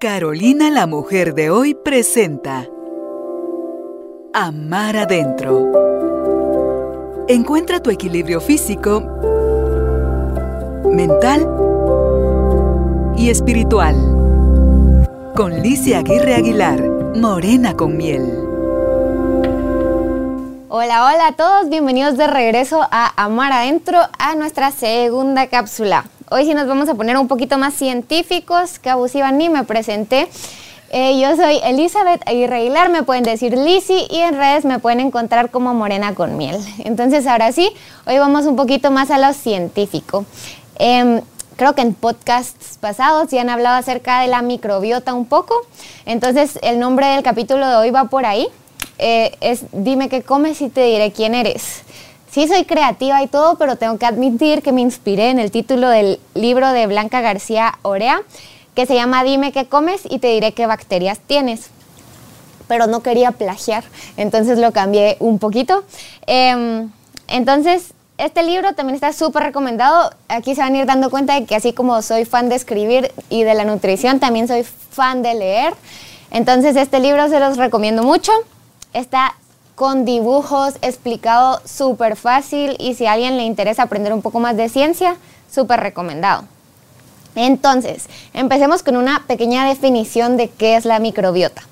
Carolina la mujer de hoy presenta Amar adentro. Encuentra tu equilibrio físico, mental y espiritual. Con Licia Aguirre Aguilar, Morena con miel. Hola, hola a todos, bienvenidos de regreso a Amar Adentro, a nuestra segunda cápsula. Hoy sí nos vamos a poner un poquito más científicos, que abusiva ni me presenté. Eh, yo soy Elizabeth Aguirre Aguilar, me pueden decir Lizzy y en redes me pueden encontrar como Morena con Miel. Entonces ahora sí, hoy vamos un poquito más a lo científico. Em, creo que en podcasts pasados ya han hablado acerca de la microbiota un poco, entonces el nombre del capítulo de hoy va por ahí. Eh, es Dime qué comes y te diré quién eres sí soy creativa y todo, pero tengo que admitir que me inspiré en el título del libro de Blanca García Orea, que se llama Dime qué comes y te diré qué bacterias tienes. Pero no quería plagiar, entonces lo cambié un poquito. Em, entonces, este libro también está súper recomendado. Aquí se van a ir dando cuenta de que así como soy fan de escribir y de la nutrición, también soy fan de leer. Entonces, este libro se los recomiendo mucho. Está con dibujos, explicado súper fácil y si a alguien le interesa aprender un poco más de ciencia, súper recomendado. Entonces, empecemos con una pequeña definición de qué es la microbiota.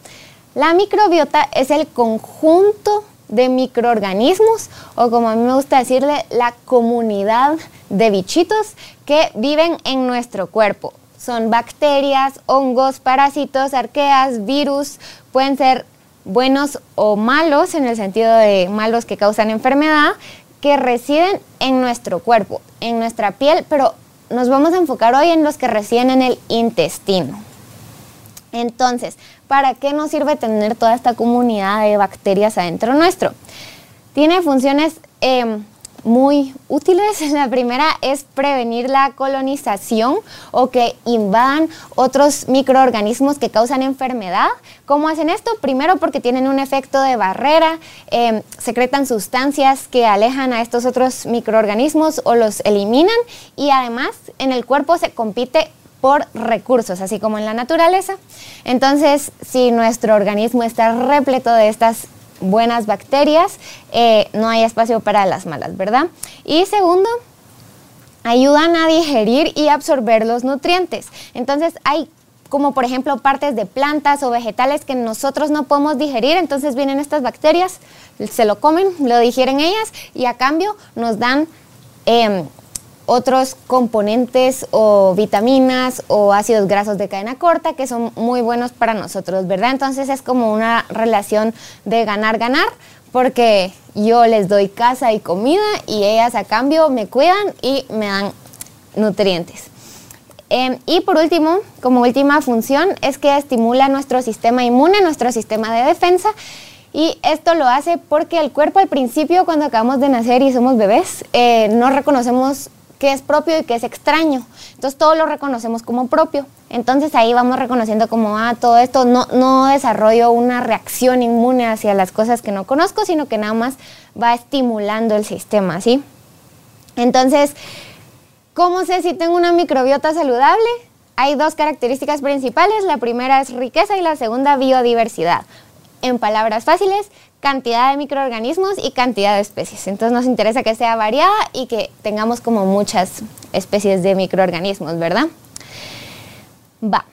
La microbiota es el conjunto de microorganismos o como a mí me gusta decirle, la comunidad de bichitos que viven en nuestro cuerpo. Son bacterias, hongos, parásitos, arqueas, virus, pueden ser buenos o malos, en el sentido de malos que causan enfermedad, que residen en nuestro cuerpo, en nuestra piel, pero nos vamos a enfocar hoy en los que residen en el intestino. Entonces, ¿para qué nos sirve tener toda esta comunidad de bacterias adentro nuestro? Tiene funciones em, muy útiles. La primera es prevenir la colonización o que invadan otros microorganismos que causan enfermedad. ¿Cómo hacen esto? Primero porque tienen un efecto de barrera, em, secretan sustancias que alejan a estos otros microorganismos o los eliminan y además en el cuerpo se compite por recursos, así como en la naturaleza. Entonces, si nuestro organismo está repleto de estas buenas bacterias, eh, no hay espacio para las malas, ¿verdad? Y segundo, ayudan a digerir y absorber los nutrientes. Entonces hay como por ejemplo partes de plantas o vegetales que nosotros no podemos digerir, entonces vienen estas bacterias, se lo comen, lo digieren ellas y a cambio nos dan em, otros componentes o vitaminas o ácidos grasos de cadena corta que son muy buenos para nosotros, ¿verdad? Entonces es como una relación de ganar-ganar porque yo les doy casa y comida y ellas a cambio me cuidan y me dan nutrientes. Em, y por último, como última función, es que estimula nuestro sistema inmune, nuestro sistema de defensa. Y esto lo hace porque el cuerpo al principio, cuando acabamos de nacer y somos bebés, eh, no reconocemos qué es propio y qué es extraño. Entonces todo lo reconocemos como propio. Entonces ahí vamos reconociendo como, ah, todo esto no, no desarrollo una reacción inmune hacia las cosas que no conozco, sino que nada más va estimulando el sistema, ¿sí? Entonces, ¿cómo sé si tengo una microbiota saludable? Hay dos características principales. La primera es riqueza y la segunda biodiversidad. En palabras fáciles, cantidad de microorganismos y cantidad de especies. Entonces nos interesa que sea variada y que tengamos como muchas especies de microorganismos, ¿verdad? Va.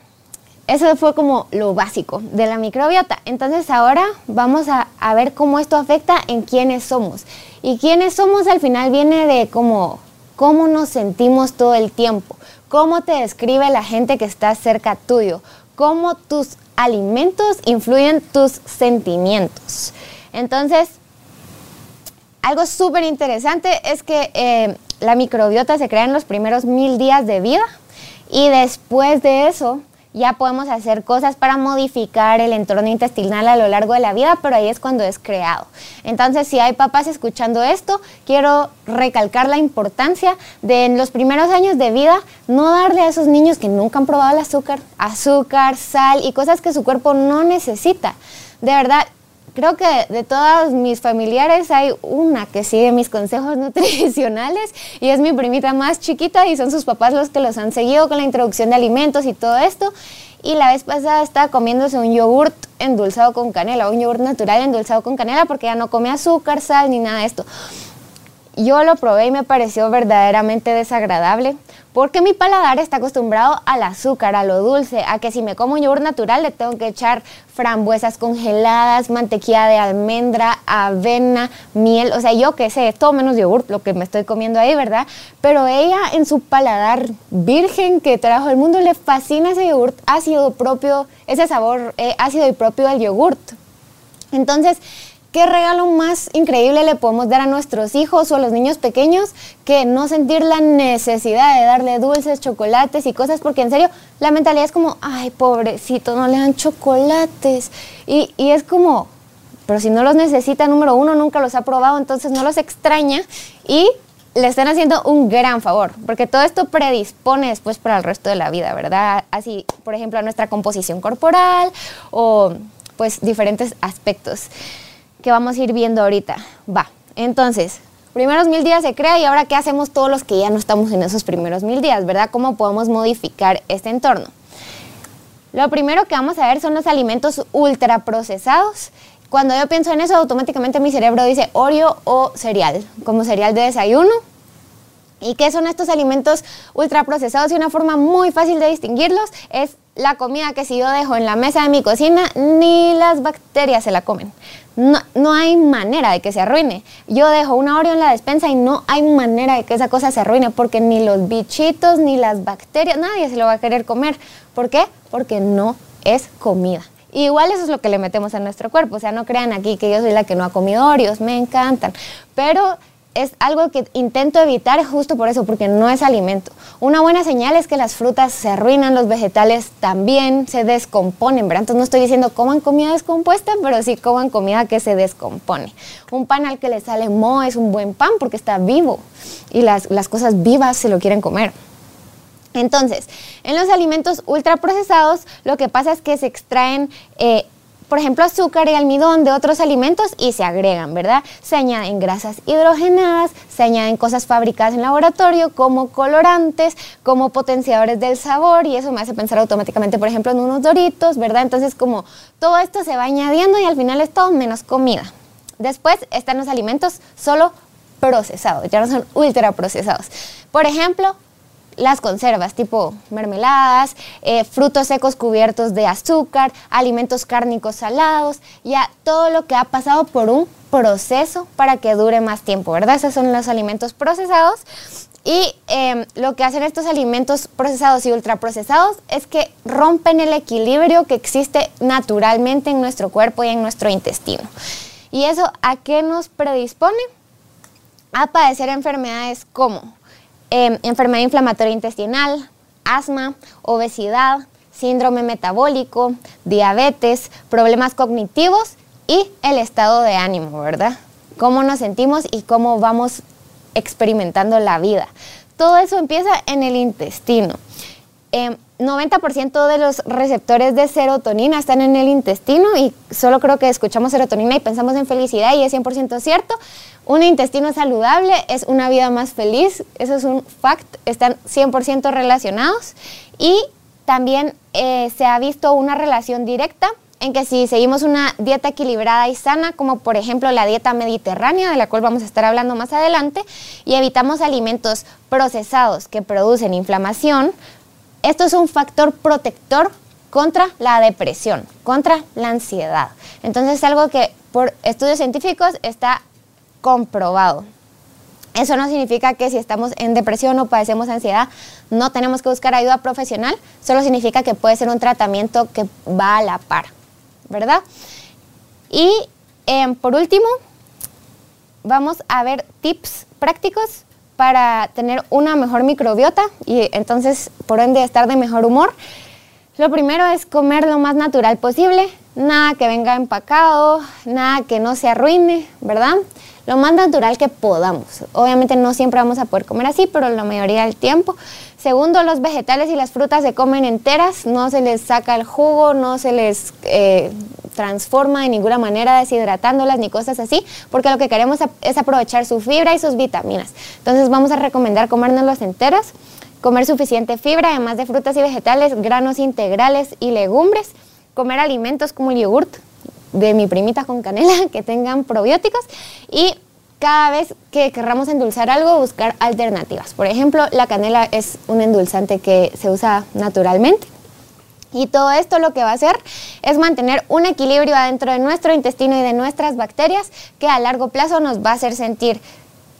Eso fue como lo básico de la microbiota. Entonces ahora vamos a, ver cómo esto afecta en quiénes somos. Y quiénes somos al final viene de cómo, cómo nos sentimos todo el tiempo, cómo te describe la gente que está cerca tuyo, cómo tus alimentos influyen tus sentimientos. Entonces, algo súper interesante es que eh, la microbiota se crea en los primeros mil días de vida y después de eso ya podemos hacer cosas para modificar el entorno intestinal a lo largo de la vida, pero ahí es cuando es creado. Entonces, si hay papás escuchando esto, quiero recalcar la importancia de en los primeros años de vida no darle a esos niños que nunca han probado el azúcar, azúcar, sal y cosas que su cuerpo no necesita. De verdad, creo que de todas mis familiares hay una que sigue mis consejos nutricionales y es mi primita más chiquita y son sus papás los que los han seguido con la introducción de alimentos y todo esto. Y la vez pasada estaba comiéndose un yogurt endulzado con canela, un yogurt natural endulzado con canela porque ya no come azúcar, sal ni nada de esto. Yo lo probé y me pareció verdaderamente desagradable porque mi paladar está acostumbrado al azúcar, a lo dulce, a que si me como un yogur natural le tengo que echar frambuesas congeladas, mantequilla de almendra, avena, miel, o sea, yo qué sé, todo menos yogur, lo que me estoy comiendo ahí, ¿verdad? Pero ella en su paladar virgen que trajo el mundo le fascina ese yogurt ácido propio, ese sabor eh, ácido y propio del yogurt. Entonces, ¿Qué regalo más increíble le podemos dar a nuestros hijos o a los niños pequeños que no sentir la necesidad de darle dulces, chocolates y cosas? Porque en serio, la mentalidad es como, ay, pobrecito, no le dan chocolates. Y, y es como, pero si no los necesita, número uno, nunca los ha probado, entonces no los extraña y le están haciendo un gran favor, porque todo esto predispone después para el resto de la vida, ¿verdad? Así, por ejemplo, a nuestra composición corporal o pues diferentes aspectos que vamos a ir viendo ahorita. Va, entonces, primeros mil días se crea y ahora qué hacemos todos los que ya no estamos en esos primeros mil días, ¿verdad? ¿Cómo podemos modificar este entorno? Lo primero que vamos a ver son los alimentos ultraprocesados. Cuando yo pienso en eso, automáticamente mi cerebro dice Oreo o cereal, como cereal de desayuno. ¿Y qué son estos alimentos ultraprocesados? Y una forma muy fácil de distinguirlos es la comida que si yo dejo en la mesa de mi cocina, ni las bacterias se la comen. No, no, hay manera de que se arruine. Yo dejo una Oreo en la despensa y no hay manera de que esa cosa se arruine porque ni los bichitos, ni las bacterias, nadie se lo va a querer comer. ¿Por qué? Porque no es comida. igual eso es lo que le metemos a nuestro cuerpo. O sea, no crean aquí que yo soy la que no ha comido Oreos, me encantan. Pero es algo que intento evitar justo por eso, porque no es alimento. Una buena señal es que las frutas se arruinan, los vegetales también se descomponen, ¿verdad? Entonces no estoy diciendo coman comida descompuesta, pero sí coman comida que se descompone. Un pan al que le sale mo es un buen pan porque está vivo y las, cosas vivas se lo quieren comer. Entonces, en los alimentos ultraprocesados, lo que pasa es que se extraen eh, por ejemplo, azúcar y almidón de otros alimentos y se agregan, ¿verdad? Se añaden grasas hidrogenadas, se añaden cosas fabricadas en laboratorio como colorantes, como potenciadores del sabor y eso me hace pensar automáticamente, por ejemplo, en unos doritos, ¿verdad? Entonces, como todo esto se va añadiendo y al final es todo menos comida. Después están los alimentos solo procesados, ya no son ultra procesados. Por ejemplo, las conservas, tipo mermeladas, eh, frutos secos cubiertos de azúcar, alimentos cárnicos salados, ya todo lo que ha pasado por un proceso para que dure más tiempo, ¿verdad? Esos son los alimentos procesados. Y em, lo que hacen estos alimentos procesados y ultraprocesados es que rompen el equilibrio que existe naturalmente en nuestro cuerpo y en nuestro intestino. ¿Y eso a qué nos predispone? A padecer enfermedades como Em, enfermedad inflamatoria intestinal, asma, obesidad, síndrome metabólico, diabetes, problemas cognitivos y el estado de ánimo, ¿verdad? Cómo nos sentimos y cómo vamos experimentando la vida. Todo eso empieza en el intestino. 90% em, de los receptores de serotonina están en el intestino y solo creo que escuchamos serotonina y pensamos en felicidad y es 100% cierto. Un intestino saludable es una vida más feliz, eso es un fact, están 100% relacionados y también eh, se ha visto una relación directa en que si seguimos una dieta equilibrada y sana, como por ejemplo la dieta mediterránea, de la cual vamos a estar hablando más adelante, y evitamos alimentos procesados que producen inflamación, esto es un factor protector contra la depresión, contra la ansiedad. Entonces es algo que por estudios científicos está comprobado. Eso no significa que si estamos en depresión o padecemos ansiedad no tenemos que buscar ayuda profesional, solo significa que puede ser un tratamiento que va a la par, ¿verdad? Y em, por último, vamos a ver tips prácticos para tener una mejor microbiota y entonces por ende estar de mejor humor. Lo primero es comer lo más natural posible, nada que venga empacado, nada que no se arruine, ¿verdad? Lo más natural que podamos. Obviamente no siempre vamos a poder comer así, pero la mayoría del tiempo. Segundo, los vegetales y las frutas se comen enteras, no se les saca el jugo, no se les eh, transforma de ninguna manera deshidratándolas ni cosas así, porque lo que queremos es aprovechar su fibra y sus vitaminas. Entonces vamos a recomendar comérnoslos enteros, comer suficiente fibra, además de frutas y vegetales, granos integrales y legumbres, comer alimentos como el yogurt de mi primita con canela que tengan probióticos y cada vez que querramos endulzar algo, buscar alternativas. Por ejemplo, la canela es un endulzante que se usa naturalmente. Y todo esto lo que va a hacer es mantener un equilibrio adentro de nuestro intestino y de nuestras bacterias que a largo plazo nos va a hacer sentir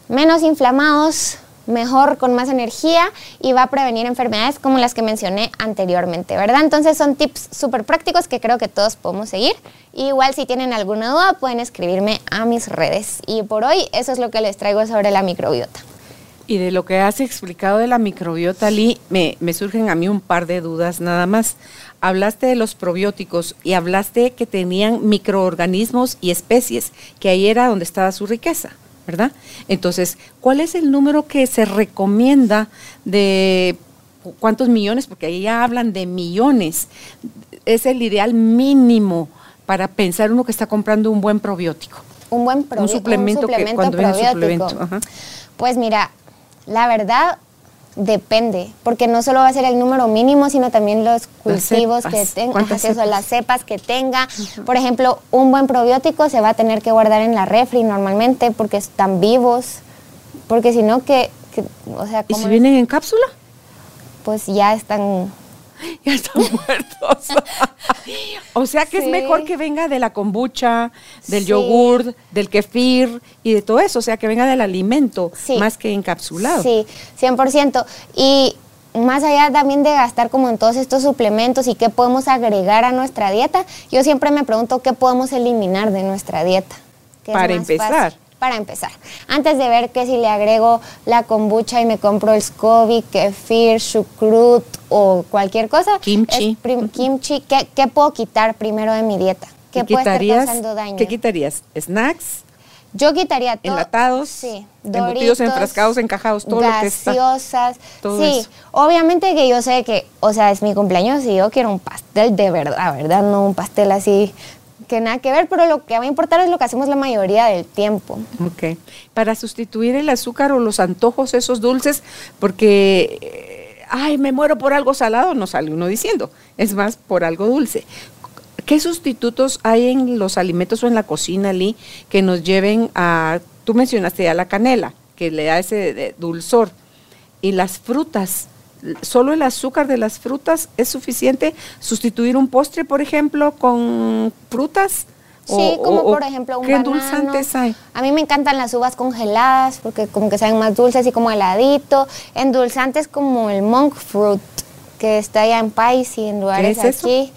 menos inflamados, mejor, con más energía y va a prevenir enfermedades como las que mencioné anteriormente, ¿verdad? Entonces son tips súper prácticos que creo que todos podemos seguir. igual si tienen alguna duda pueden escribirme a mis redes. Y por hoy eso es lo que les traigo sobre la microbiota. Y de lo que has explicado de la microbiota, Lee, me, me surgen a mí un par de dudas nada más. Hablaste de los probióticos y hablaste que tenían microorganismos y especies, que ahí era donde estaba su riqueza. ¿Verdad? Entonces, ¿cuál es el número que se recomienda de cuántos millones? Porque ahí ya hablan de millones. Es el ideal mínimo para pensar uno que está comprando un buen probiótico. Un buen probiótico. Un suplemento, que cuando viene un suplemento. Pues mira, la verdad, Depende, porque no solo va a ser el número mínimo, sino también los cultivos que tenga, las cepas que tenga. Por ejemplo, un buen probiótico se va a tener que guardar en la refri normalmente porque están vivos, porque si no, que, o sea... ¿Y si vienen en cápsula? Pues ya están ya están muertos. o sea que es mejor que venga de la kombucha, del yogur, del kefir y de todo eso, o sea que venga del alimento más que encapsulado. Sí, 100%. Y más allá también de gastar como en todos estos suplementos y qué podemos agregar a nuestra dieta, yo siempre me pregunto qué podemos eliminar de nuestra dieta. Para empezar para empezar. Antes de ver que si le agrego la kombucha y me compro el SCOBY, kefir, chucrut o cualquier cosa. Kimchi. kimchi, ¿qué, puedo quitar primero de mi dieta? ¿Qué puede estar causando daño? ¿Qué quitarías? ¿Snacks? Yo quitaría todo. Enlatados, sí, embutidos, enfrascados, encajados, todo lo que está. Gaseosas. sí, obviamente que yo sé que, o sea, es mi cumpleaños y yo quiero un pastel de verdad, ¿verdad? No un pastel así que nada que ver, pero lo que va a importar es lo que hacemos la mayoría del tiempo. Ok. Para sustituir el azúcar o los antojos, esos dulces, porque, eh, ay, me muero por algo salado, no sale uno diciendo, es más por algo dulce. ¿Qué sustitutos hay en los alimentos o en la cocina, Lee, que nos lleven a, tú mencionaste ya la canela, que le da ese dulzor, y las frutas? Solo el azúcar de las frutas es suficiente. Sustituir un postre, por ejemplo, con frutas. Sí, como por ejemplo un ¿Qué endulzantes hay? A mí me encantan las uvas congeladas porque como que saben más dulces y como heladito. Endulzantes como el monk fruit que está allá en Pais y en lugares aquí.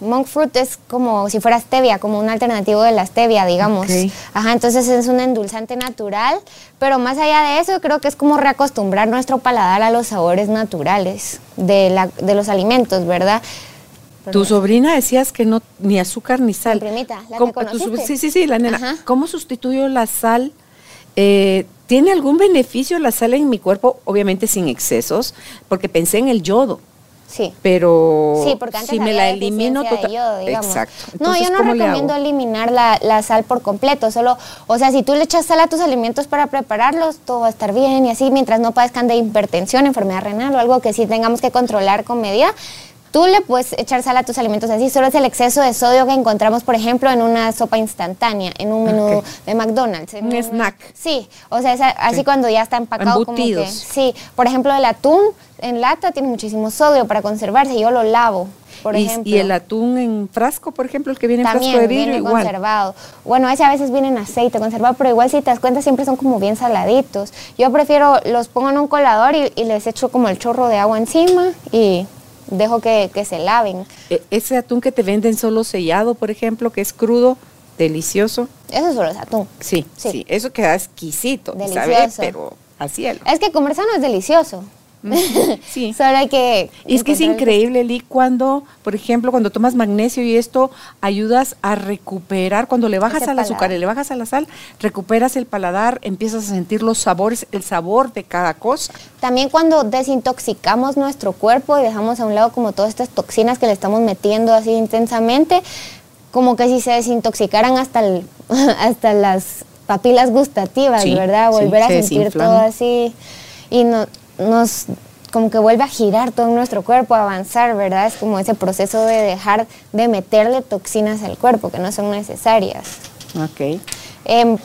Monk fruit es como si fuera stevia, como un alternativo de la stevia, digamos. Ajá, entonces es un endulzante natural, pero más allá de eso, creo que es como reacostumbrar nuestro paladar a los sabores naturales de, la, de los alimentos, ¿verdad? Tu sobrina decías que no ni azúcar ni sal. Mi primita, la que conociste? Sí, sí, sí, la nena. ¿Cómo sustituyo la sal? Eh, ¿Tiene algún beneficio la sal en mi cuerpo? Obviamente sin excesos, porque pensé en el yodo. Sí. Pero sí, porque antes si me la elimino total. Exacto. no, yo no recomiendo eliminar la, la, sal por completo. Solo, o sea, si tú le echas sal a tus alimentos para prepararlos, todo va a estar bien y así, mientras no padezcan de hipertensión, enfermedad renal o algo que sí tengamos que controlar con medida. Tú le puedes echar sal a tus alimentos así, solo es el exceso de sodio que encontramos, por ejemplo, en una sopa instantánea, en un menú de McDonald's. un snack. Sí, o sea, así cuando ya está empacado como que... Sí, por ejemplo, el atún en lata tiene muchísimo sodio para conservarse, yo lo lavo. Por y, ejemplo. y el atún en frasco, por ejemplo, el que viene en frasco de vidrio, viene conservado. Bueno, ese a veces viene en aceite conservado, pero igual si te das cuenta siempre son como bien saladitos. Yo prefiero los pongo en un colador y les echo como el chorro de agua encima y dejo que, se laven. E, ese atún que te venden solo sellado, por ejemplo, que es crudo, delicioso. Eso solo es atún. Sí, sí, eso queda exquisito, delicioso. Pero a cielo. Es que comer sano es delicioso. Sí. Solo que. Y es que es increíble, Lee, cuando, por ejemplo, cuando tomas magnesio y esto, ayudas a recuperar, cuando le bajas al azúcar y le bajas a la sal, recuperas el paladar, empiezas a sentir los sabores, el sabor de cada cosa. También cuando desintoxicamos nuestro cuerpo y dejamos a un lado como todas estas toxinas que le estamos metiendo así intensamente, como que si se desintoxicaran hasta, hasta las papilas gustativas, ¿verdad? Volver a sentir todo así y no, nos como que vuelve a girar todo nuestro cuerpo, a avanzar, ¿verdad? Es como ese proceso de dejar de meterle toxinas al cuerpo que no son necesarias. Ok. Em,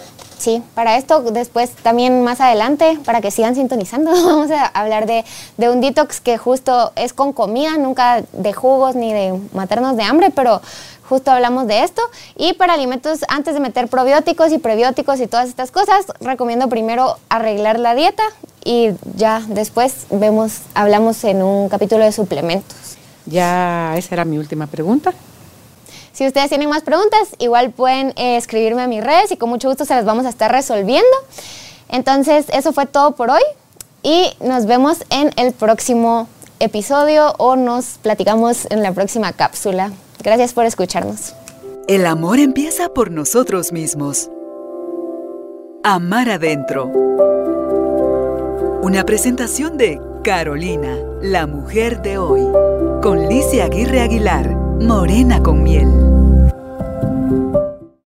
sí, para esto después también más adelante, para que sigan sintonizando, vamos a hablar de, de, un detox que justo es con comida, nunca de jugos ni de matarnos de hambre, pero justo hablamos de esto. Y para alimentos, antes de meter probióticos y prebióticos y todas estas cosas, recomiendo primero arreglar la dieta y ya después vemos, hablamos en un capítulo de suplementos. Ya, esa era mi última pregunta. Si ustedes tienen más preguntas, igual pueden eh, escribirme a mis redes y con mucho gusto se las vamos a estar resolviendo. Entonces, eso fue todo por hoy y nos vemos en el próximo episodio o nos platicamos en la próxima cápsula. Gracias por escucharnos. El amor empieza por nosotros mismos. Amar adentro. Una presentación de Carolina, la mujer de hoy, con Licia Aguirre Aguilar, Morena con miel.